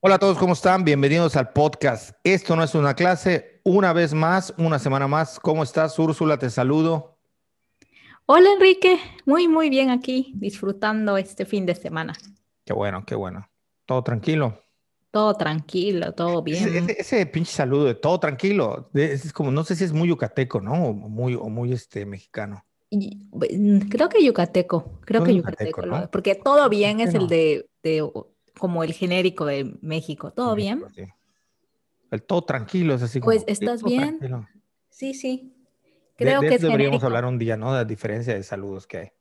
Hola a todos, ¿cómo están? Bienvenidos al podcast. Esto no es una clase. Una vez más, una semana más. ¿Cómo estás, Úrsula? Te saludo. Hola, Enrique. Muy, muy bien aquí, disfrutando este fin de semana. Qué bueno, qué bueno. ¿Todo tranquilo? Todo tranquilo, todo bien. Ese, pinche saludo de todo tranquilo. Es como, no sé si es muy yucateco, ¿no? O muy, o muy este, mexicano. creo que yucateco, creo que yucateco, porque todo bien es el de, de como el genérico de México. ¿Todo bien? El todo tranquilo es así. Pues, ¿estás bien? Sí, sí. Creo que deberíamos hablar un día, ¿no? De la diferencia de saludos que hay.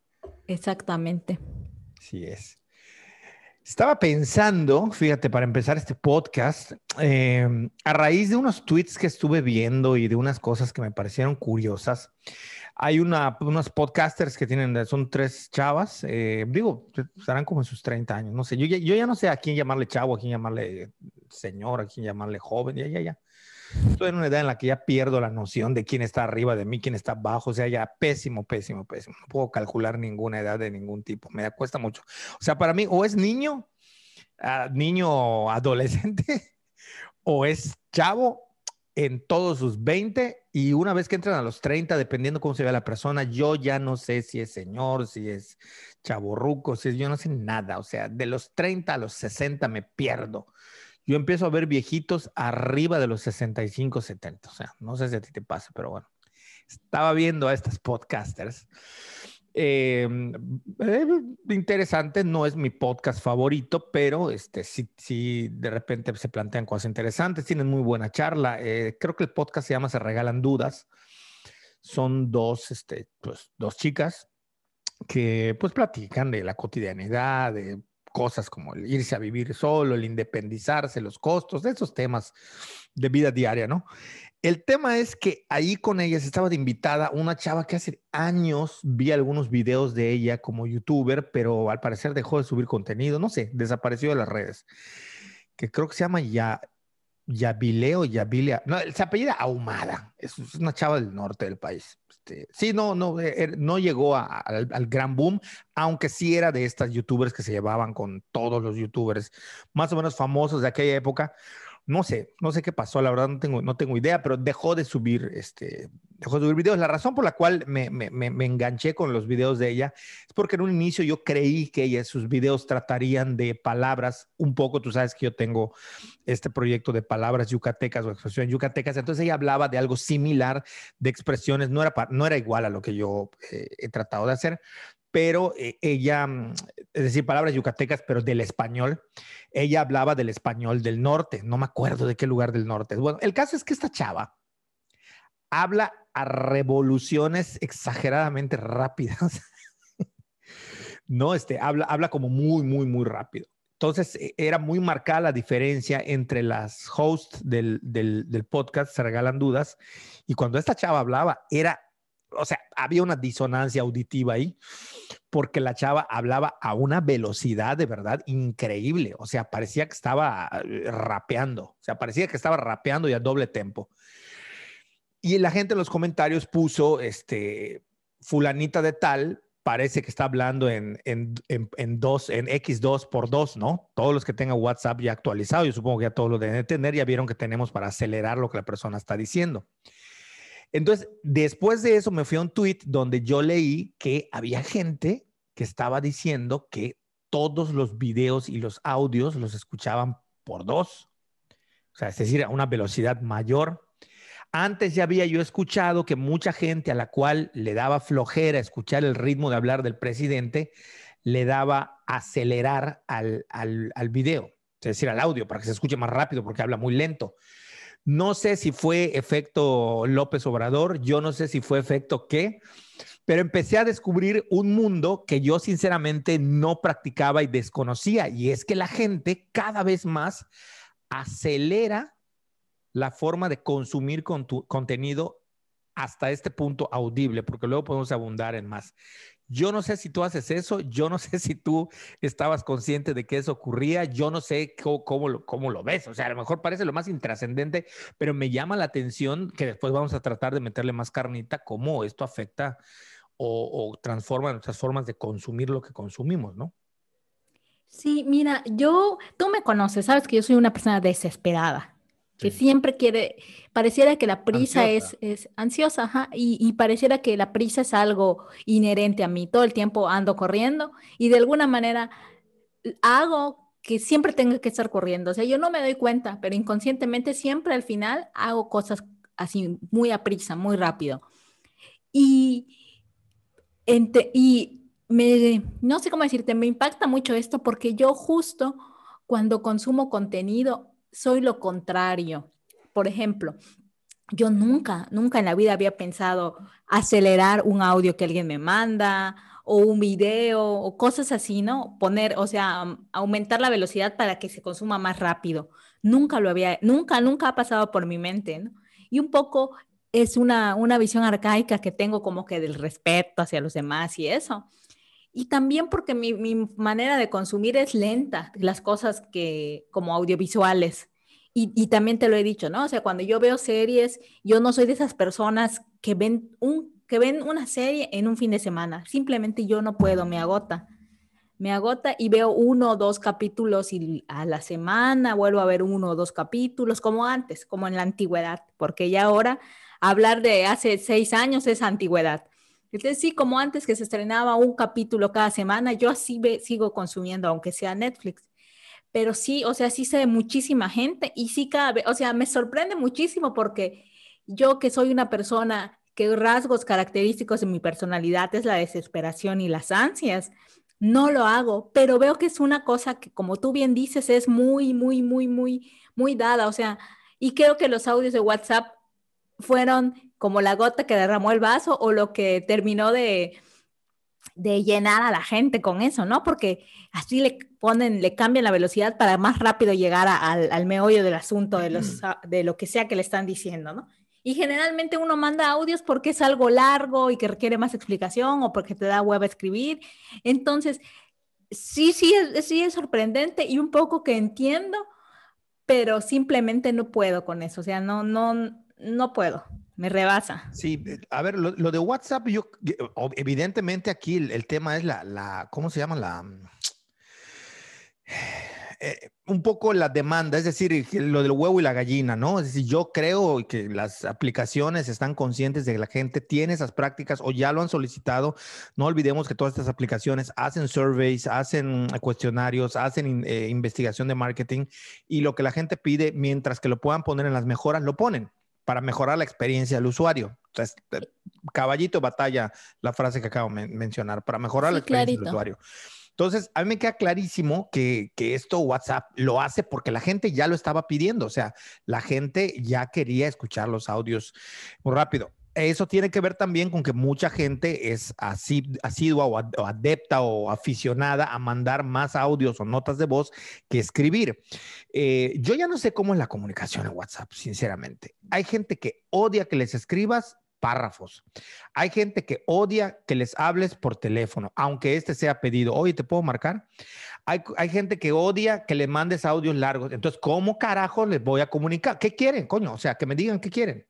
Exactamente. Sí es. Estaba pensando, fíjate, para empezar este podcast, em, a raíz de unos tweets que estuve viendo y de unas cosas que me parecieron curiosas, hay una, unos podcasters que tienen, son tres chavas, eh, digo, estarán como en sus 30 años, no sé, yo, yo ya no sé a quién llamarle chavo, a quién llamarle señor, a quién llamarle joven, ya, ya, ya. Estoy en una edad en la que ya pierdo la noción de quién está arriba de mí, quién está abajo, o sea, ya pésimo, pésimo, pésimo. No puedo calcular ninguna edad de ningún tipo, me cuesta mucho. O sea, para mí, o es niño, uh, niño adolescente, o es chavo en todos sus 20 y una vez que entran a los 30, dependiendo cómo se ve la persona, yo ya no sé si es señor, si es chaborruco, si es, yo no sé nada. O sea, de los 30 a los 60 me pierdo. Yo empiezo a ver viejitos arriba de los 65, 70. O sea, no sé si a ti te pasa, pero bueno. Estaba viendo a estas podcasters Em, eh, interesante, no es mi podcast favorito, pero este, sí, sí, de repente se plantean cosas interesantes, tienen muy buena charla. Eh, creo que el podcast se llama Se Regalan Dudas. Son dos, este, pues, dos chicas que pues platican de la cotidianidad, de cosas como el irse a vivir solo, el independizarse, los costos, de esos temas de vida diaria, ¿no? El tema es que ahí con ellas estaba de invitada una chava que hace años vi algunos videos de ella como youtuber, pero al parecer dejó de subir contenido, no sé, desapareció de las redes, que creo que se llama ya, Yavile o Yavile, no, se apellida Ahumada, es, una chava del norte del país. Este, sí, no, no, eh, er, no llegó al, gran boom, aunque sí era de estas youtubers que se llevaban con todos los youtubers más o menos famosos de aquella época no sé, no sé qué pasó, la verdad no tengo, no tengo idea, pero dejó de subir, este, dejó de subir videos. La razón por la cual me, me, me, enganché con los videos de ella es porque en un inicio yo creí que ella, sus videos tratarían de palabras un poco, tú sabes que yo tengo este proyecto de palabras yucatecas o expresiones yucatecas, entonces ella hablaba de algo similar, de expresiones, no era, no era igual a lo que yo eh, he tratado de hacer, pero eh, ella, mm, es decir, palabras yucatecas, pero del español, ella hablaba del español del norte, no me acuerdo de qué lugar del norte. Bueno, el caso es que esta chava habla a revoluciones exageradamente rápidas. no, este, habla, habla como muy, muy, muy rápido. Entonces, e, era muy marcada la diferencia entre las hosts del, del, del podcast, se regalan dudas, y cuando esta chava hablaba, era o sea, había una disonancia auditiva ahí, porque la chava hablaba a una velocidad de verdad increíble. O sea, parecía que estaba eh, rapeando, o sea, parecía que estaba rapeando y a doble tempo. Y la gente en los comentarios puso, este, fulanita de tal, parece que está hablando en, en, en, dos, en X2 por 2, ¿no? Todos los que tengan WhatsApp ya actualizado, yo supongo que ya todos lo deben tener, ya vieron que tenemos para acelerar lo que la persona está diciendo. Entonces, después de eso me fui a un tweet donde yo leí que había gente que estaba diciendo que todos los videos y los audios los escuchaban por dos. O sea, es decir, a una velocidad mayor. Antes ya había yo escuchado que mucha gente a la cual le daba flojera escuchar el ritmo de hablar del presidente, le daba acelerar al, al, al video, es decir, al audio, para que se escuche más rápido porque habla muy lento. No sé si fue efecto López Obrador, yo no sé si fue efecto qué, pero empecé a descubrir un mundo que yo sinceramente no practicaba y desconocía, y es que la gente cada vez más acelera la forma de consumir contenido hasta este punto audible, porque luego podemos abundar en más. Yo no sé si tú haces eso, yo no sé si tú estabas consciente de que eso ocurría, yo no sé cómo, lo, cómo lo ves, o sea, a lo mejor parece lo más intrascendente, pero me llama la atención que después vamos a tratar de meterle más carnita, cómo esto afecta o, o transforma nuestras formas de consumir lo que consumimos, ¿no? Sí, mira, yo, tú me conoces, sabes que yo soy una persona desesperada, que siempre quiere, pareciera que la prisa es, es ansiosa, ajá, y, y, pareciera que la prisa es algo inherente a mí, todo el tiempo ando corriendo y de alguna manera hago que siempre tenga que estar corriendo, o sea, yo no me doy cuenta, pero inconscientemente siempre al final hago cosas así muy a prisa, muy rápido. Y, y me, no sé cómo decirte, me impacta mucho esto porque yo justo cuando consumo contenido soy lo contrario. Por ejemplo, yo nunca, nunca en la vida había pensado acelerar un audio que alguien me manda o un video o cosas así, ¿no? Poner, o sea, aumentar la velocidad para que se consuma más rápido. Nunca lo había, nunca, nunca ha pasado por mi mente, ¿no? Y un poco es una, una visión arcaica que tengo como que del respeto hacia los demás y eso. Y también porque mi, mi, manera de consumir es lenta, las cosas que como audiovisuales. Y, y, también te lo he dicho, ¿no? O sea, cuando yo veo series, yo no soy de esas personas que ven, un, que ven una serie en un fin de semana. Simplemente yo no puedo, me agota. Me agota y veo uno o dos capítulos y a la semana vuelvo a ver uno o dos capítulos, como antes, como en la antigüedad, porque ya ahora hablar de hace seis años es antigüedad. Entonces, sí, como antes que se estrenaba un capítulo cada semana, yo así sigo consumiendo, aunque sea Netflix. Pero sí, o sea, sí sé de muchísima gente y sí cabe, o sea, me sorprende muchísimo porque yo que soy una persona que rasgos característicos de mi personalidad es la desesperación y las ansias, no lo hago, pero veo que es una cosa que, como tú bien dices, es muy, muy, muy, muy, muy dada. O sea, y creo que los audios de WhatsApp fueron como la gota que derramó el vaso o lo que terminó de, de llenar a la gente con eso, ¿no? Porque así le ponen, le cambian la velocidad para más rápido llegar al, al, meollo del asunto, de, los, de lo que sea que le están diciendo, ¿no? Y generalmente uno manda audios porque es algo largo y que requiere más explicación o porque te da hueva escribir. Entonces, sí, sí, sí es sorprendente y un poco que entiendo, pero simplemente no puedo con eso. O sea, no, no, no puedo, me rebasa. Sí, a ver, lo, de WhatsApp, yo, evidentemente aquí el, tema es la, la, ¿cómo se llama? La... Eh, un poco la demanda, es decir, lo del huevo y la gallina, ¿no? Es decir, yo creo que las aplicaciones están conscientes de que la gente tiene esas prácticas o ya lo han solicitado. No olvidemos que todas estas aplicaciones hacen surveys, hacen cuestionarios, hacen eh, investigación de marketing y lo que la gente pide, mientras que lo puedan poner en las mejoras, lo ponen para mejorar la experiencia del usuario. Entonces, eh, caballito batalla, la frase que acabo de mencionar, para mejorar la experiencia del usuario. Entonces, a mí me queda clarísimo que, que, esto WhatsApp lo hace porque la gente ya lo estaba pidiendo, o sea, la gente ya quería escuchar los audios muy rápido. Eso tiene que ver también con que mucha gente es así, asidua o, adepta o aficionada a mandar más audios o notas de voz que escribir. Eh, yo ya no sé cómo es la comunicación en WhatsApp, sinceramente. Hay gente que odia que les escribas párrafos. Hay gente que odia que les hables por teléfono, aunque este sea pedido. Oye, ¿te puedo marcar? Hay, hay, gente que odia que le mandes audios largos. Entonces, ¿cómo carajo les voy a comunicar? ¿Qué quieren, coño? O sea, que me digan qué quieren.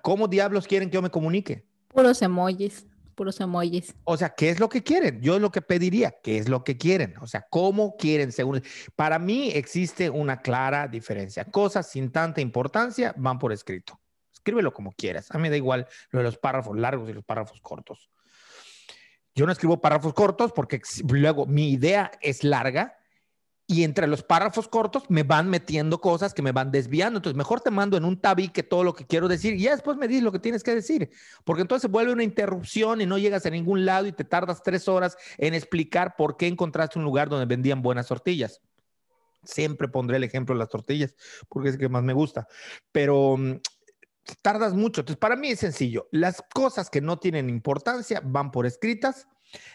¿Cómo diablos quieren que yo me comunique? Puros emojis, puros emojis. O sea, ¿qué es lo que quieren? Yo es lo que pediría, ¿qué es lo que quieren? O sea, ¿cómo quieren? Según... Para mí existe una clara diferencia. Cosas sin tanta importancia van por escrito. Escríbelo como quieras. A mí me da igual lo de los párrafos largos y los párrafos cortos. Yo no escribo párrafos cortos porque luego mi idea es larga y entre los párrafos cortos me van metiendo cosas que me van desviando. Entonces, mejor te mando en un tabique todo lo que quiero decir y ya después me dices lo que tienes que decir, porque entonces vuelve una interrupción y no llegas a ningún lado y te tardas tres horas en explicar por qué encontraste un lugar donde vendían buenas tortillas. Siempre pondré el ejemplo de las tortillas porque es el que más me gusta, pero mm, tardas mucho. Entonces, para mí es sencillo. Las cosas que no tienen importancia van por escritas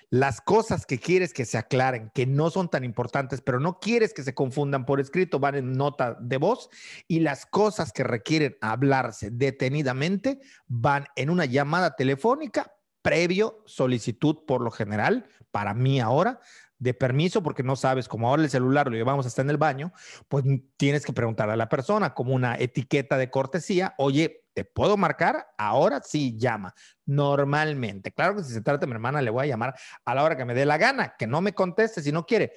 las cosas que quieres que se aclaren, que no son tan importantes, pero no quieres que se confundan por escrito, van en nota de voz. Y las cosas que requieren hablarse detenidamente van en una llamada telefónica previo solicitud por lo general, para mí ahora, de permiso, porque no sabes, como ahora el celular lo llevamos hasta en el baño, pues tienes que preguntar a la persona como una etiqueta de cortesía, oye, ¿te puedo marcar? Ahora sí llama, normalmente. Claro que si se trata de mi hermana, le voy a llamar a la hora que me dé la gana, que no me conteste si no quiere.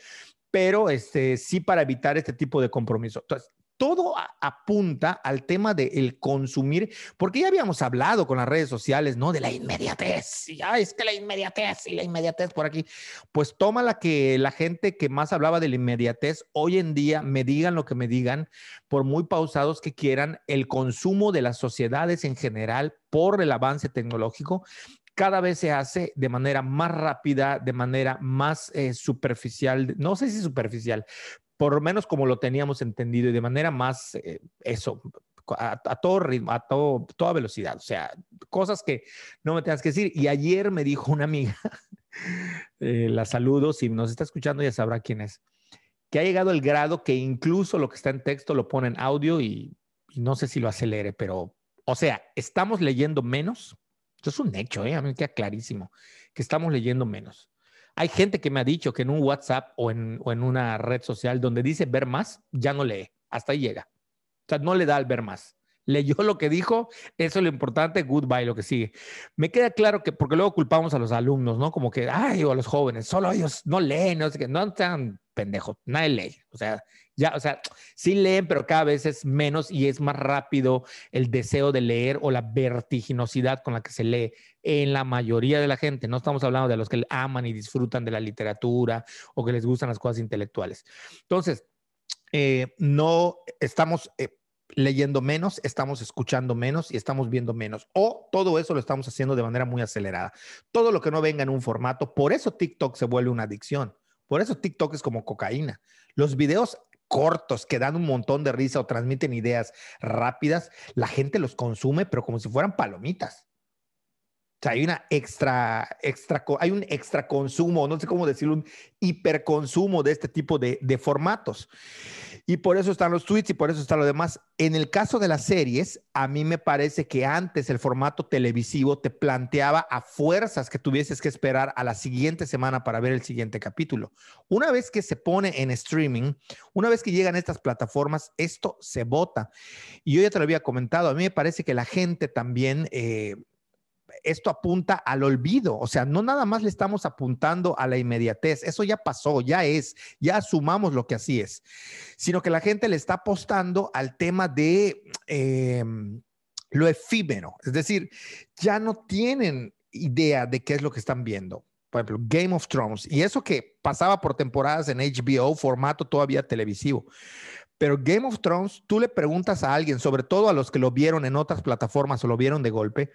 pero este, sí para evitar este tipo de compromiso. Entonces, todo apunta al tema del consumir, porque ya habíamos hablado con las redes sociales, ¿no? De la inmediatez. Ya es que la inmediatez y la inmediatez por aquí. Pues toma la que la gente que más hablaba de la inmediatez, hoy en día me digan lo que me digan, por muy pausados que quieran, el consumo de las sociedades en general por el avance tecnológico cada vez se hace de manera más rápida, de manera más eh, superficial, no sé si superficial, por lo menos como lo teníamos entendido y de manera más, eh, eso, a, todo ritmo, a todo, toda velocidad, o sea, cosas que no me tengas que decir. Y ayer me dijo una amiga, eh, la saludo, si nos está escuchando ya sabrá quién es, que ha llegado el grado que incluso lo que está en texto lo pone en audio y, no sé si lo acelere, pero, o sea, estamos leyendo menos. Esto es un hecho, ¿eh? a mí me queda clarísimo que estamos leyendo menos. Hay gente que me ha dicho que en un WhatsApp o en, una red social donde dice ver más, ya no lee. Hasta ahí llega. O sea, no le da al ver más. Leyó lo que dijo, eso es lo importante, goodbye, lo que sigue. Me queda claro que, porque luego culpamos a los alumnos, ¿no? Como que, ay, o a los jóvenes, solo ellos no leen, no sé qué, no están pendejos, nadie lee. O sea, ya, o sea, sí leen, pero cada vez es menos y es más rápido el deseo de leer o la vertiginosidad con la que se lee en la mayoría de la gente. No estamos hablando de los que aman y disfrutan de la literatura o que les gustan las cosas intelectuales. Entonces, eh, no estamos eh, leyendo menos, estamos escuchando menos y estamos viendo menos. O todo eso lo estamos haciendo de manera muy acelerada. Todo lo que no venga en un formato, por eso TikTok se vuelve una adicción. Por eso TikTok es como cocaína. Los videos cortos que dan un montón de risa o transmiten ideas rápidas, la gente los consume, pero como si fueran palomitas. O sea, hay una extra, extra, hay un extra consumo, no sé cómo decirlo, un hiperconsumo de este tipo de, formatos. Y por eso están los tweets y por eso está lo demás. En el caso de las series, a mí me parece que antes el formato televisivo te planteaba a fuerzas que tuvieses que esperar a la siguiente semana para ver el siguiente capítulo. Una vez que se pone en streaming, una vez que llegan estas plataformas, esto se vota. Y yo ya te lo había comentado, a mí me parece que la gente también... Eh, esto apunta al olvido, o sea, no nada más le estamos apuntando a la inmediatez, eso ya pasó, ya es, ya asumamos lo que así es, sino que la gente le está apostando al tema de em, lo efímero, es decir, ya no tienen idea de qué es lo que están viendo. Por ejemplo, Game of Thrones, y eso que pasaba por temporadas en HBO, formato todavía televisivo. Pero Game of Thrones, tú le preguntas a alguien, sobre todo a los que lo vieron en otras plataformas o lo vieron de golpe,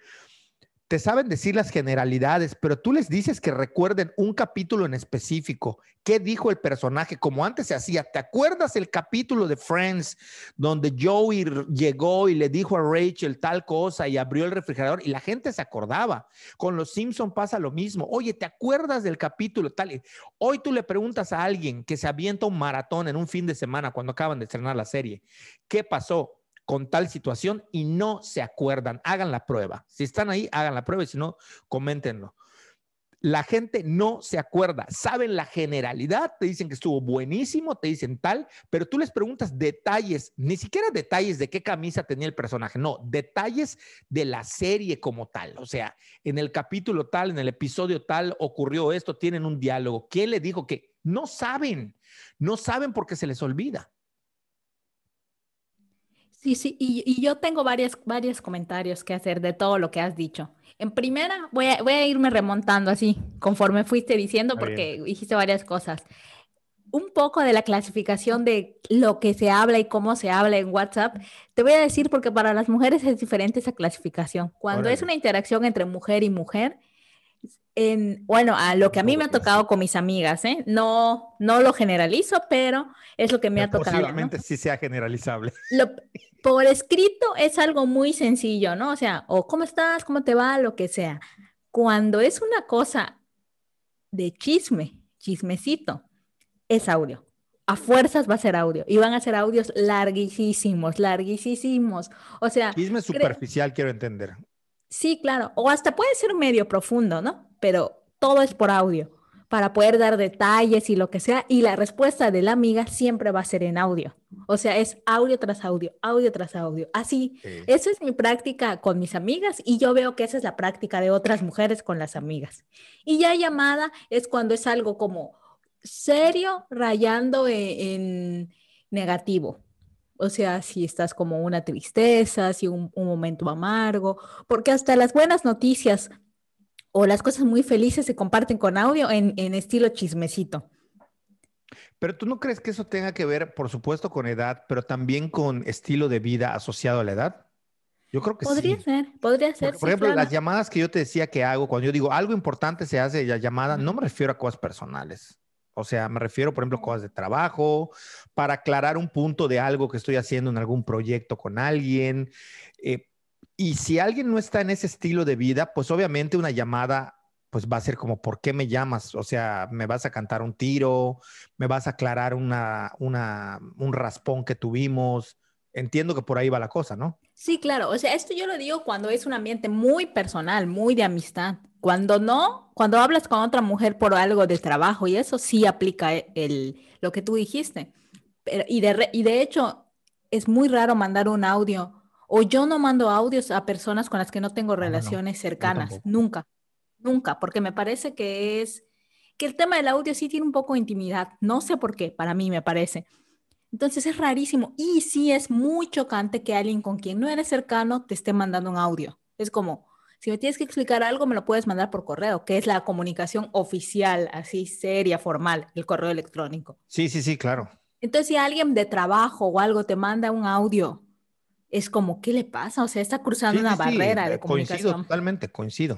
te saben decir las generalidades, pero tú les dices que recuerden un capítulo en específico. ¿Qué dijo el personaje? Como antes se hacía. ¿Te acuerdas el capítulo de Friends donde Joey llegó y le dijo a Rachel tal cosa y abrió el refrigerador y la gente se acordaba? Con los Simpson pasa lo mismo. Oye, ¿te acuerdas del capítulo tal? Hoy tú le preguntas a alguien que se avienta un maratón en un fin de semana cuando acaban de estrenar la serie. ¿Qué pasó? Con tal situación y no se acuerdan. Hagan la prueba. Si están ahí, hagan la prueba y si no, coméntenlo. La gente no se acuerda, saben la generalidad, te dicen que estuvo buenísimo, te dicen tal, pero tú les preguntas detalles, ni siquiera detalles de qué camisa tenía el personaje, no, detalles de la serie como tal. O sea, en el capítulo tal, en el episodio tal, ocurrió esto, tienen un diálogo. ¿Quién le dijo que no saben? No saben porque se les olvida. Sí, sí, y, yo tengo varios, varios comentarios que hacer de todo lo que has dicho. En primera, voy a, voy a irme remontando así, conforme fuiste diciendo, porque dijiste varias cosas. Un poco de la clasificación de lo que se habla y cómo se habla en WhatsApp, te voy a decir porque para las mujeres es diferente esa clasificación. Cuando es una interacción entre mujer y mujer, bueno, a lo que a mí me ha tocado con mis amigas, ¿eh? No, no lo generalizo, pero es lo que me ha tocado. Posiblemente sí sea generalizable. por escrito es algo muy sencillo, ¿no? O sea, o cómo estás, cómo te va, lo que sea. Cuando es una cosa de chisme, chismecito, es audio. A fuerzas va a ser audio y van a ser audios larguísimos, larguísimos. O sea, chisme superficial quiero entender. Sí, claro. O hasta puede ser medio profundo, ¿no? Pero todo es por audio para poder dar detalles y lo que sea. Y la respuesta de la amiga siempre va a ser en audio. O sea, es audio tras audio, audio tras audio. Así, eso es mi práctica con mis amigas y yo veo que esa es la práctica de otras mujeres con las amigas. Y ya llamada es cuando es algo como serio rayando e, en, negativo. O sea, si estás como una tristeza, si un, momento amargo, porque hasta las buenas noticias o las cosas muy felices se comparten con audio en, en estilo chismecito. Pero tú no crees que eso tenga que ver, por supuesto, con edad, pero también con estilo de vida asociado a la edad? Yo creo que sí. Podría ser, podría ser. Por, ejemplo, las llamadas que yo te decía que hago, cuando yo digo algo importante se hace la llamada, no me refiero a cosas personales. O sea, me refiero, por ejemplo, a cosas de trabajo, para aclarar un punto de algo que estoy haciendo en algún proyecto con alguien. Eh, y si alguien no está en ese estilo de vida, pues obviamente una llamada pues va a ser como, ¿por qué me llamas? O sea, me vas a cantar un tiro, me vas a aclarar una, una, un raspón que tuvimos. Entiendo que por ahí va la cosa, ¿no? Sí, claro. O sea, esto yo lo digo cuando es un ambiente muy personal, muy de amistad. Cuando no, cuando hablas con otra mujer por algo de trabajo y eso sí aplica el, lo que tú dijiste. Pero, y, de, y de hecho, es muy raro mandar un audio o yo no mando audios a personas con las que no tengo relaciones cercanas, nunca, nunca, porque me parece que es que el tema del audio sí tiene un poco de intimidad, no sé por qué, para mí me parece. Entonces es rarísimo y sí es muy chocante que alguien con quien no eres cercano te esté mandando un audio. Es como, si me tienes que explicar algo, me lo puedes mandar por correo, que es la comunicación oficial, así seria, formal, el correo electrónico. Sí, sí, sí, claro. Entonces, si alguien de trabajo o algo te manda un audio es como, ¿qué le pasa? O sea, está cruzando una barrera de comunicación. Coincido, totalmente, coincido.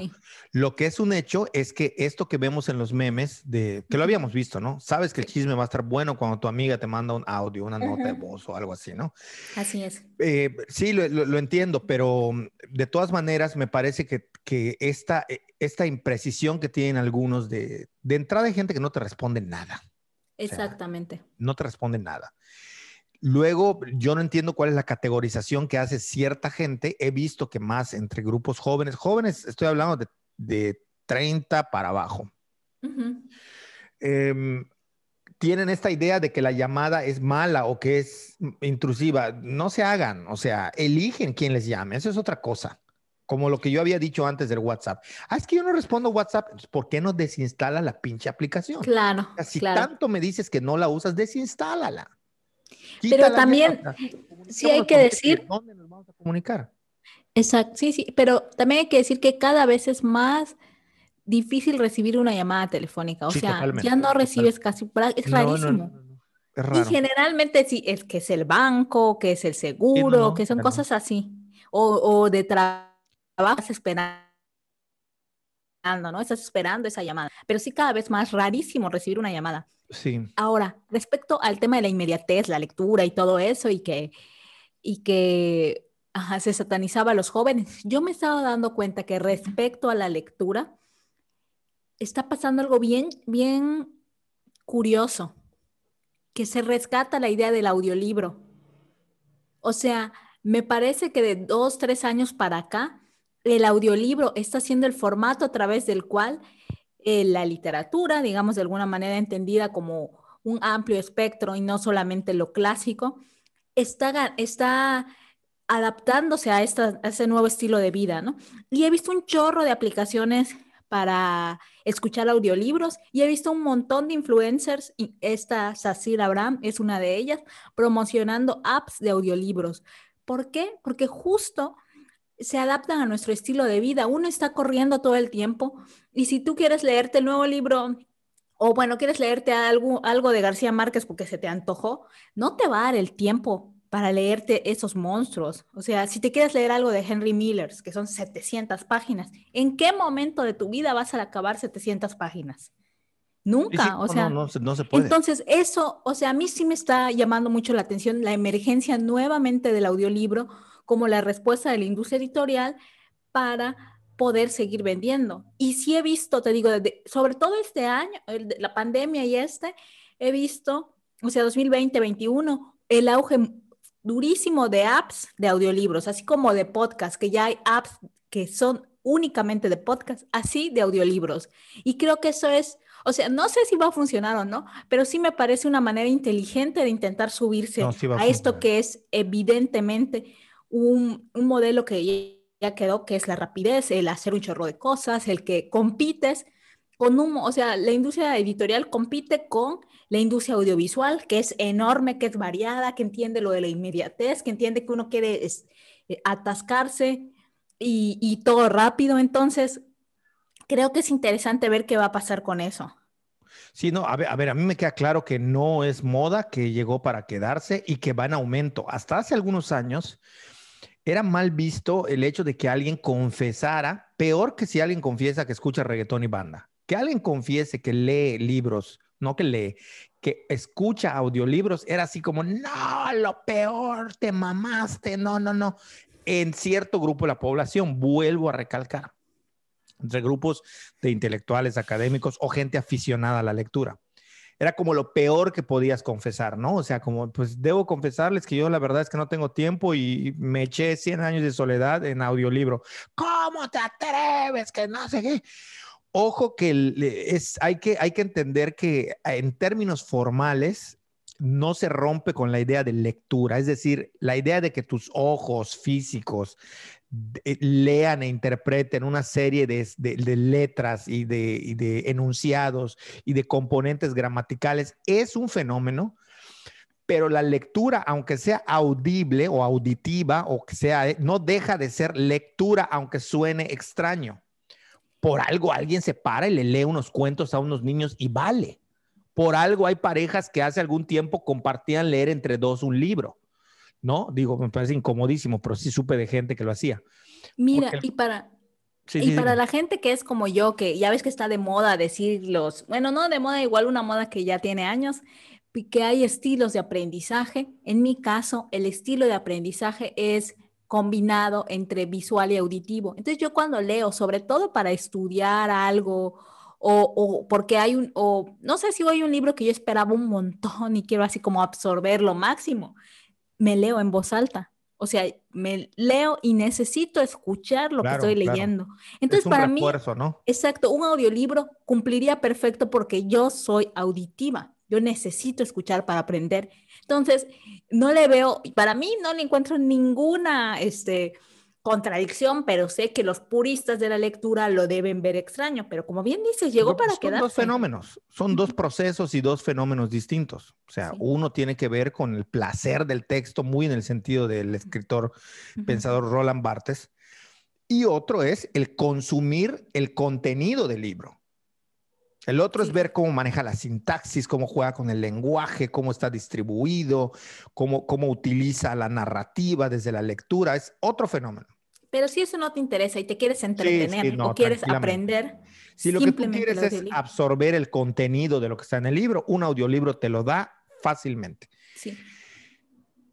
Lo que es un hecho es que esto que vemos en los memes, de, que lo habíamos visto, ¿no? Sabes que el chisme va a estar bueno cuando tu amiga te manda un audio, una nota de voz o algo así, ¿no? Así es. Eh, sí, lo, entiendo, pero mm, de todas maneras me parece que, que esta, e, esta imprecisión que tienen algunos de, de entrada hay gente que no te responde nada. Exactamente. no te responde nada. Luego, yo no entiendo cuál es la categorización que hace cierta gente. He visto que más entre grupos jóvenes, jóvenes, estoy hablando de, de 30 para abajo, em, tienen esta idea de que la llamada es mala o que es intrusiva. No se hagan, o sea, eligen quién les llame. Eso es otra cosa. Como lo que yo había dicho antes del WhatsApp. Ah, es que yo no respondo WhatsApp. ¿Por qué no desinstala la pinche aplicación? Claro. Si tanto me dices que no la usas, desinstálala. Pero también, sí hay que decir... ¿Dónde nos vamos a comunicar? Exacto, sí, sí, pero también hay que decir que cada vez es más difícil recibir una llamada telefónica. O sea, ya no recibes casi, es rarísimo. y generalmente sí, es que es el banco, que es el seguro, que son cosas así. O, o de trabajo esperando, ¿no? Estás esperando esa llamada. Pero sí cada vez más rarísimo recibir una llamada. Sí. Ahora, respecto al tema de la inmediatez, la lectura y todo eso, y que, y que se satanizaba a los jóvenes, yo me estaba dando cuenta que respecto a la lectura, está pasando algo bien, bien curioso, que se rescata la idea del audiolibro. O sea, me parece que de dos, tres años para acá, el audiolibro está siendo el formato a través del cual eh, la literatura, digamos de alguna manera entendida como un amplio espectro y no solamente lo clásico, está, está adaptándose a, esta, ese nuevo estilo de vida, ¿no? Y he visto un chorro de aplicaciones para escuchar audiolibros y he visto un montón de influencers, y esta Sacir Abraham es una de ellas, promocionando apps de audiolibros. ¿Por qué? Porque justo se adaptan a nuestro estilo de vida. Uno está corriendo todo el tiempo y si tú quieres leerte el nuevo libro o bueno, quieres leerte algo, algo de García Márquez porque se te antojó, no te va a dar el tiempo para leerte esos monstruos. O sea, si te quieres leer algo de Henry Miller, que son 700 páginas, ¿en qué momento de tu vida vas a acabar 700 páginas? Nunca, o sea, no, no, se puede. Entonces, eso, o sea, a mí sí me está llamando mucho la atención la emergencia nuevamente del audiolibro como la respuesta de la industria editorial para poder seguir vendiendo. Y sí he visto, te digo, sobre todo este año, la pandemia y este, he visto, o sea, 2020, 2021, el auge durísimo de apps de audiolibros, así como de podcast, que ya hay apps que son únicamente de podcast, así de audiolibros. Y creo que eso es, o sea, no sé si va a funcionar o no, pero sí me parece una manera inteligente de intentar subirse a esto que es evidentemente un, modelo que ya quedó, que es la rapidez, el hacer un chorro de cosas, el que compites con un, o sea, la industria editorial compite con la industria audiovisual, que es enorme, que es variada, que entiende lo de la inmediatez, que entiende que uno quiere eh, atascarse y, y todo rápido. Entonces, creo que es interesante ver qué va a pasar con eso. Sí, no, a ver, a ver, a mí me queda claro que no es moda, que llegó para quedarse y que va en aumento. Hasta hace algunos años era mal visto el hecho de que alguien confesara, peor que si alguien confiesa que escucha reggaetón y banda, que alguien confiese que lee libros, no que lee, que escucha audiolibros, era así como, no, lo peor, te mamaste, no, no, no. En cierto grupo de la población, vuelvo a recalcar entre grupos de intelectuales, académicos o gente aficionada a la lectura. Era como lo peor que podías confesar, ¿no? O sea, como, pues debo confesarles que yo la verdad es que no tengo tiempo y me eché 100 años de soledad en audiolibro. ¿Cómo te atreves? Que no sé qué. Ojo que es, hay, que hay que entender que en términos formales no se rompe con la idea de lectura, es decir, la idea de que tus ojos físicos lean e interpreten una serie de, letras y de, enunciados y de componentes gramaticales es un fenómeno, pero la lectura, aunque sea audible o auditiva, o que sea, no deja de ser lectura, aunque suene extraño. Por algo alguien se para y le lee unos cuentos a unos niños y vale. Por algo hay parejas que hace algún tiempo compartían leer entre dos un libro ¿no? Digo, me parece incomodísimo, pero sí supe de gente que lo hacía. Mira, y para, y para la gente que es como yo, que ya ves que está de moda decir los, bueno, no de moda, igual una moda que ya tiene años, que hay estilos de aprendizaje. En mi caso, el estilo de aprendizaje es combinado entre visual y auditivo. Entonces yo cuando leo, sobre todo para estudiar algo o, o, porque hay un, o no sé si hay un libro que yo esperaba un montón y quiero así como absorber lo máximo me leo en voz alta. O sea, me leo y necesito escuchar lo que estoy leyendo. Entonces, para mí, ¿no? exacto, un audiolibro cumpliría perfecto porque yo soy auditiva. Yo necesito escuchar para aprender. Entonces, no le veo, para mí no le encuentro ninguna, este, contradicción, pero sé que los puristas de la lectura lo deben ver extraño. Pero como bien dices, llegó para son quedarse. Son dos fenómenos, son dos procesos y dos fenómenos distintos. O sea, uno tiene que ver con el placer del texto, muy en el sentido del escritor, pensador Roland Barthes, y otro es el consumir el contenido del libro. El otro es ver cómo maneja la sintaxis, cómo juega con el lenguaje, cómo está distribuido, cómo, cómo utiliza la narrativa desde la lectura. Es otro fenómeno. Pero si eso no te interesa y te quieres entretener o quieres aprender, si lo que tú quieres es absorber el contenido de lo que está en el libro, un audiolibro te lo da fácilmente. Sí.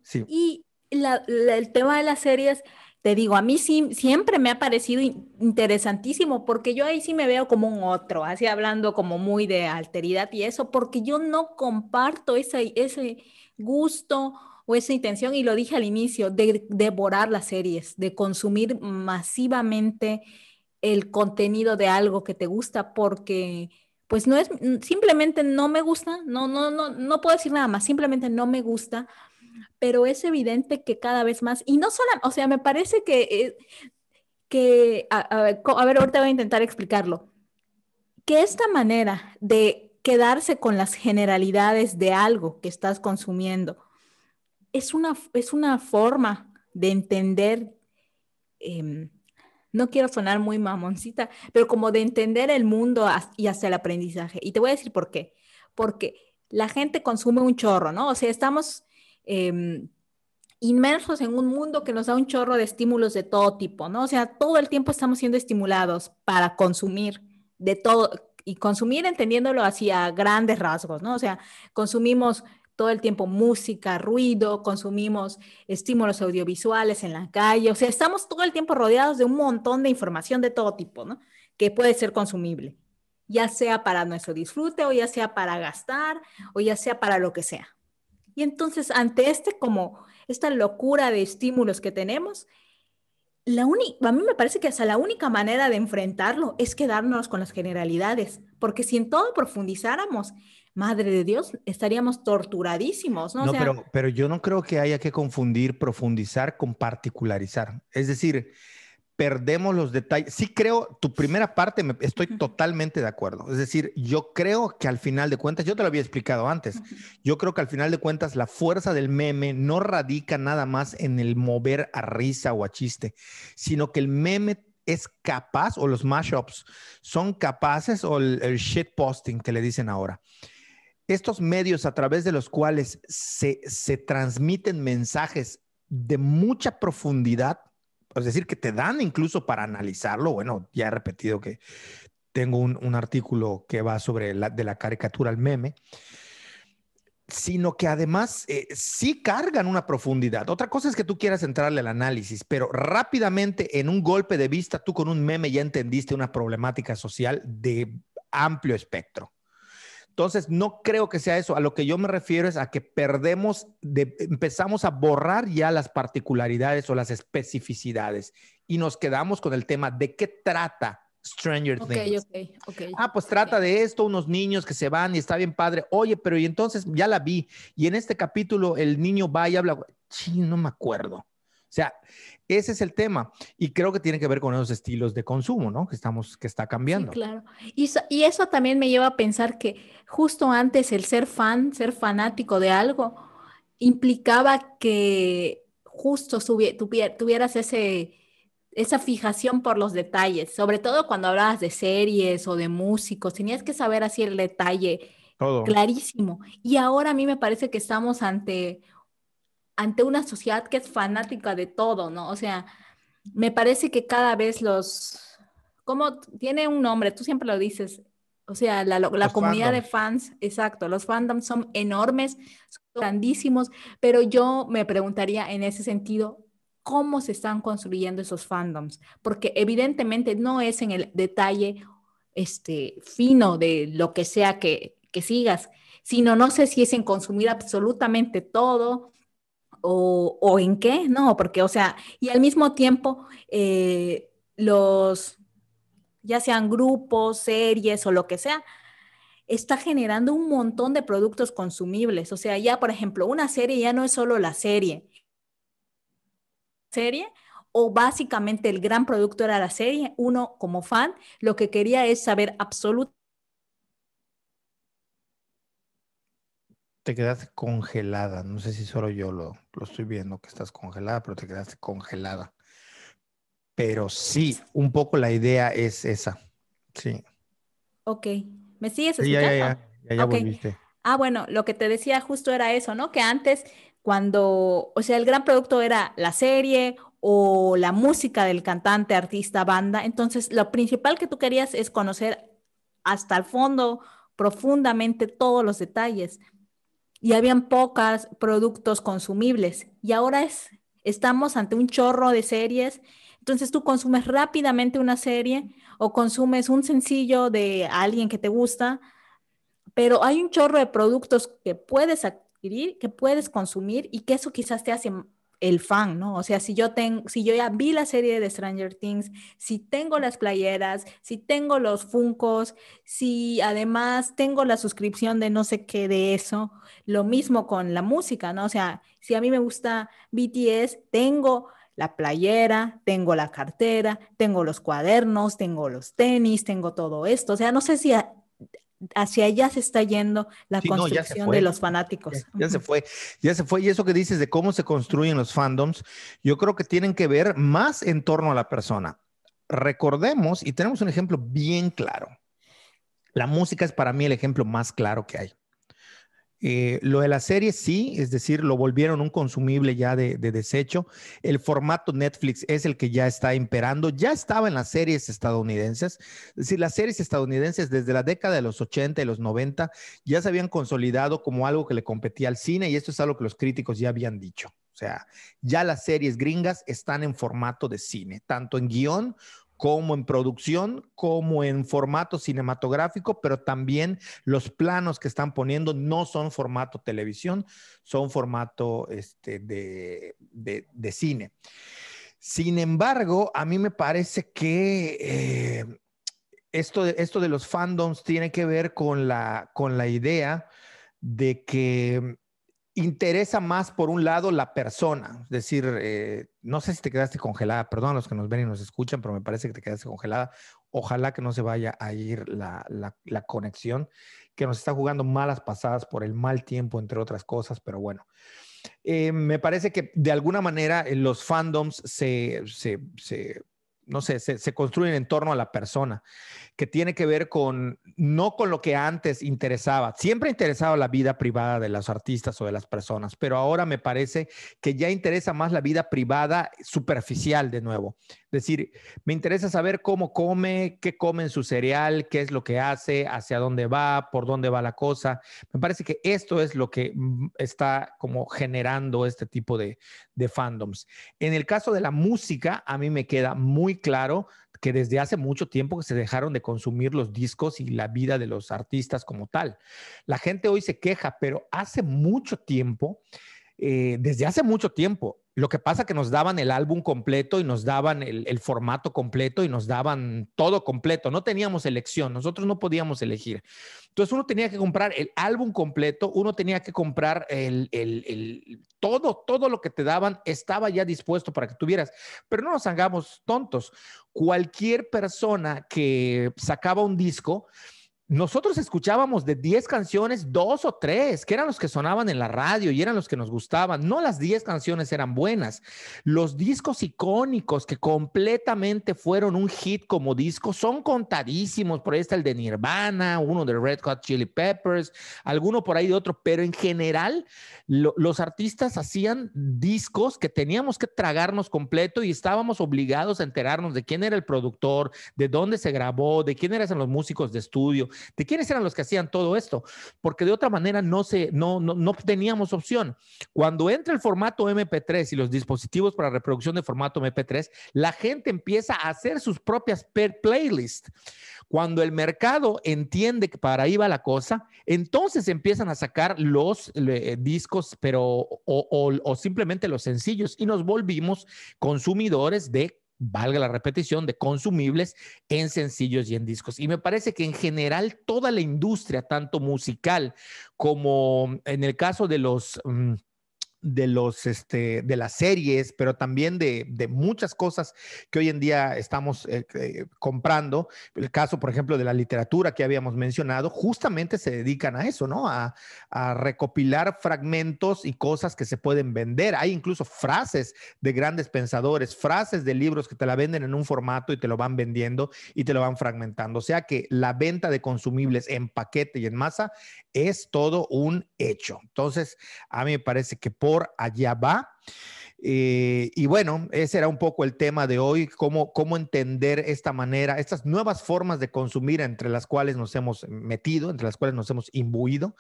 sí. Y el tema de las series, te digo, a mí sí, siempre me ha parecido interesantísimo porque yo ahí sí me veo como un otro, así hablando como muy de alteridad y eso, porque yo no comparto ese, ese gusto o esa intención, y lo dije al inicio, de devorar las series, de consumir masivamente el contenido de algo que te gusta, porque pues no es, simplemente no me gusta, no, no, no, no puedo decir nada más, simplemente no me gusta, pero es evidente que cada vez más, y no solo, o sea, me parece que, eh, que a, a ver, ahorita voy a intentar explicarlo, que esta manera de quedarse con las generalidades de algo que estás consumiendo, es una, es una forma de entender, em, no quiero sonar muy mamoncita, pero como de entender el mundo y hacia el aprendizaje. Y te voy a decir por qué. Porque la gente consume un chorro, ¿no? O sea, estamos em, inmersos en un mundo que nos da un chorro de estímulos de todo tipo, ¿no? O sea, todo el tiempo estamos siendo estimulados para consumir de todo y consumir entendiéndolo hacia grandes rasgos, ¿no? O sea, consumimos todo el tiempo música, ruido, consumimos estímulos audiovisuales en la calle, o sea, estamos todo el tiempo rodeados de un montón de información de todo tipo, ¿no? Que puede ser consumible, ya sea para nuestro disfrute o ya sea para gastar o ya sea para lo que sea. Y entonces, ante este como esta locura de estímulos que tenemos, la a mí me parece que hasta la única manera de enfrentarlo es quedarnos con las generalidades, porque si en todo profundizáramos, madre de Dios, estaríamos torturadísimos, ¿no? No, pero, pero yo no creo que haya que confundir profundizar con particularizar. Es decir, perdemos los detalles. Sí creo, tu primera parte, me, estoy totalmente de acuerdo. Es decir, yo creo que al final de cuentas, yo te lo había explicado antes, yo creo que al final de cuentas la fuerza del meme no radica nada más en el mover a risa o a chiste, sino que el meme es capaz, o los mashups son capaces, o el, el shitposting que le dicen ahora. Estos medios a través de los cuales se, se transmiten mensajes de mucha profundidad, es decir, que te dan incluso para analizarlo. Bueno, ya he repetido que tengo un, artículo que va sobre la, de la caricatura al meme, sino que además eh, sí cargan una profundidad. Otra cosa es que tú quieras entrarle al análisis, pero rápidamente en un golpe de vista, tú con un meme ya entendiste una problemática social de amplio espectro. Entonces, no creo que sea eso. A lo que yo me refiero es a que perdemos, empezamos a borrar ya las particularidades o las especificidades y nos quedamos con el tema de qué trata Stranger Things. ah, pues trata de esto, unos niños que se van y está bien padre. Oye, pero y entonces ya la vi. Y en este capítulo el niño va y habla. Sí, no me acuerdo. O sea, ese es el tema y creo que tiene que ver con esos estilos de consumo, ¿no? Que estamos, que está cambiando. Sí, claro. Y, y, eso también me lleva a pensar que justo antes el ser fan, ser fanático de algo, implicaba que justo tuvieras ese, esa fijación por los detalles, sobre todo cuando hablabas de series o de músicos, tenías que saber así el detalle clarísimo. Y ahora a mí me parece que estamos ante ante una sociedad que es fanática de todo, ¿no? O sea, me parece que cada vez los, como tiene un nombre, tú siempre lo dices, o sea, la, la comunidad de fans, exacto, los fandoms son enormes, son grandísimos, pero yo me preguntaría en ese sentido, ¿cómo se están construyendo esos fandoms? Porque evidentemente no es en el detalle este, fino de lo que sea que, que sigas, sino no sé si es en consumir absolutamente todo, o, en qué, no, porque, o sea, y al mismo tiempo, eh, los, ya sean grupos, series o lo que sea, está generando un montón de productos consumibles. O sea, ya, por ejemplo, una serie ya no es solo la serie. Serie o básicamente el gran producto era la serie, uno como fan lo que quería es saber absolutamente te quedaste congelada. No sé si solo yo lo, lo, estoy viendo que estás congelada, pero te quedaste congelada. Pero sí, un poco la idea es esa. Sí. Ok. ¿Me sigues escuchando? ya, ya, ya, ya, volviste. Ah, bueno, lo que te decía justo era eso, ¿no? Que antes, cuando, o sea, el gran producto era la serie o la música del cantante, artista, banda, entonces lo principal que tú querías es conocer hasta el fondo, profundamente todos los detalles y habían pocos productos consumibles. Y ahora es, estamos ante un chorro de series. Entonces tú consumes rápidamente una serie o consumes un sencillo de alguien que te gusta, pero hay un chorro de productos que puedes adquirir, que puedes consumir y que eso quizás te hace el fan, ¿no? O sea, si yo tengo, si yo ya vi la serie de Stranger Things, si tengo las playeras, si tengo los funcos, si además tengo la suscripción de no sé qué de eso, lo mismo con la música, ¿no? O sea, si a mí me gusta BTS, tengo la playera, tengo la cartera, tengo los cuadernos, tengo los tenis, tengo todo esto. O sea, no sé si hacia allá se está yendo la construcción de los fanáticos. Ya, se fue, ya se fue. Y eso que dices de cómo se construyen los fandoms, yo creo que tienen que ver más en torno a la persona. Recordemos, y tenemos un ejemplo bien claro. La música es para mí el ejemplo más claro que hay. Eh, lo de la serie sí, es decir, lo volvieron un consumible ya de, desecho. El formato Netflix es el que ya está imperando. Ya estaba en las series estadounidenses. Es decir, las series estadounidenses desde la década de los 80 y los 90 ya se habían consolidado como algo que le competía al cine y esto es algo que los críticos ya habían dicho. O sea, ya las series gringas están en formato de cine, tanto en guion como en producción, como en formato cinematográfico, pero también los planos que están poniendo no son formato televisión, son formato este, de, de, cine. Sin embargo, a mí me parece que eh, esto, de, esto de los fandoms tiene que ver con la, con la idea de que interesa más, por un lado, la persona. Es decir, eh, no sé si te quedaste congelada, perdón a los que nos ven y nos escuchan, pero me parece que te quedaste congelada. Ojalá que no se vaya a ir la, la conexión, que nos está jugando malas pasadas por el mal tiempo, entre otras cosas, pero bueno. Eh, me parece que de alguna manera eh, los fandoms se, se, se no sé, se, construyen en torno a la persona, que tiene que ver con, no con lo que antes interesaba. Siempre ha interesado la vida privada de los artistas o de las personas, pero ahora me parece que ya interesa más la vida privada superficial de nuevo. Es decir, me interesa saber cómo come, qué come en su cereal, qué es lo que hace, hacia dónde va, por dónde va la cosa. Me parece que esto es lo que mm, está como generando este tipo de, de fandoms. En el caso de la música, a mí me queda muy claro que desde hace mucho tiempo que se dejaron de consumir los discos y la vida de los artistas como tal. La gente hoy se queja, pero hace mucho tiempo, eh, desde hace mucho tiempo, lo que pasa que nos daban el álbum completo y nos daban el, formato completo y nos daban todo completo. No teníamos elección, nosotros no podíamos elegir. Entonces uno tenía que comprar el álbum completo, uno tenía que comprar el, todo, todo lo que te daban estaba ya dispuesto para que tuvieras. Pero no nos hagamos tontos. Cualquier persona que sacaba un disco, nosotros escuchábamos de 10 canciones, dos o tres, que eran los que sonaban en la radio y eran los que nos gustaban. No las 10 canciones eran buenas. Los discos icónicos que completamente fueron un hit como disco son contadísimos. Por ahí está el de Nirvana, uno de Red Hot Chili Peppers, alguno por ahí de otro, pero en general los artistas hacían discos que teníamos que tragarnos completo y estábamos obligados a enterarnos de quién era el productor, de dónde se grabó, de quién eran los músicos de estudio de quiénes eran los que hacían todo esto, porque de otra manera no, se, no, no, no teníamos opción. Cuando entra el formato MP3 y los dispositivos para reproducción de formato MP3, la gente empieza a hacer sus propias playlists. Cuando el mercado entiende que para ahí va la cosa, entonces empiezan a sacar los eh, discos, pero o simplemente los sencillos y nos volvimos consumidores de valga la repetición, de consumibles en sencillos y en discos. Y me parece que en general toda la industria, tanto musical como en el caso de los... Mm, de los este, de las series, pero también de, de muchas cosas que hoy en día estamos eh, eh, comprando. El caso, por ejemplo, de la literatura que habíamos mencionado, justamente se dedican a eso, ¿no? A, a, recopilar fragmentos y cosas que se pueden vender. Hay incluso frases de grandes pensadores, frases de libros que te la venden en un formato y te lo van vendiendo y te lo van fragmentando. O sea que la venta de consumibles en paquete y en masa es todo un hecho. Entonces, a mí me parece que por allá va. Eh, y bueno, ese era un poco el tema de hoy, cómo, cómo entender esta manera, estas nuevas formas de consumir entre las cuales nos hemos metido, entre las cuales nos hemos imbuido.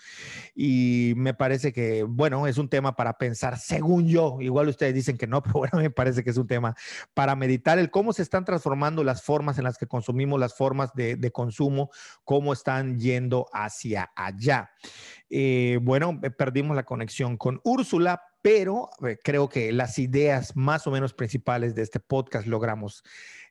Y me parece que, bueno, es un tema para pensar, según yo, igual ustedes dicen que no, pero bueno, me parece que es un tema para meditar el cómo se están transformando las formas en las que consumimos, las formas de, consumo, cómo están yendo hacia allá. Eh, bueno, perdimos la conexión con Úrsula, pero eh, creo que las ideas más o menos principales de este podcast logramos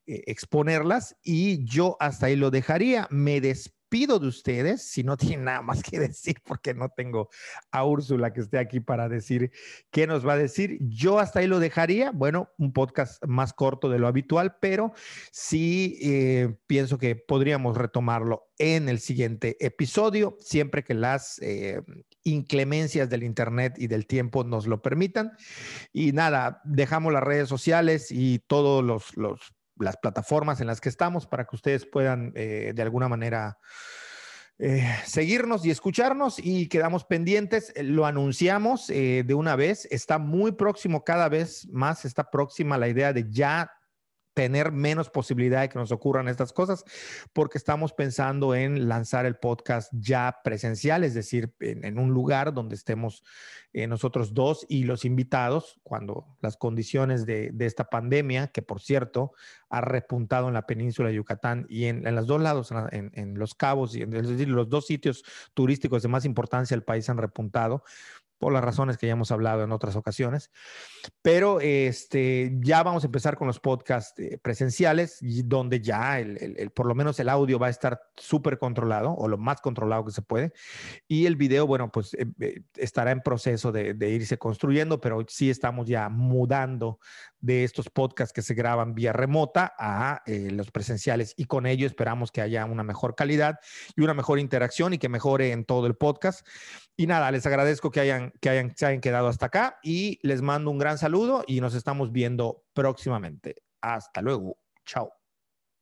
eh, exponerlas y yo hasta ahí lo dejaría. Me despido de ustedes si no tienen nada más que decir porque no tengo a Úrsula que esté aquí para decir qué nos va a decir. Yo hasta ahí lo dejaría. Bueno, un podcast más corto de lo habitual, pero sí eh, pienso que podríamos retomarlo en el siguiente episodio, siempre que las inclemencias del Internet y del tiempo nos lo permitan. Y nada, dejamos las redes sociales y todas los, los, las plataformas en las que estamos para que ustedes puedan eh, de alguna manera eh, seguirnos y escucharnos y quedamos pendientes. Lo anunciamos eh, de una vez. Está muy próximo cada vez más, está próxima la idea de ya tener menos posibilidad de que nos ocurran estas cosas, porque estamos pensando en lanzar el podcast ya presencial, es decir, en, un lugar donde estemos eh, nosotros dos y los invitados, cuando las condiciones de, esta pandemia, que por cierto ha repuntado en la península de Yucatán y en, los dos lados, en, Los Cabos, y en, es decir, los dos sitios turísticos de más importancia del país han repuntado las razones que ya hemos hablado en otras ocasiones. Pero este, ya vamos a empezar con los podcasts eh, presenciales, donde ya el, por lo menos el audio va a estar súper controlado o lo más controlado que se puede. Y el video, bueno, pues eh, eh, estará en proceso de irse construyendo, pero sí estamos ya mudando de estos podcasts que se graban vía remota a eh, los presenciales y con ello esperamos que haya una mejor calidad y una mejor interacción y que mejore en todo el podcast. Y nada, les agradezco que hayan, que hayan, se hayan quedado hasta acá y les mando un gran saludo y nos estamos viendo próximamente. Hasta luego. Chao.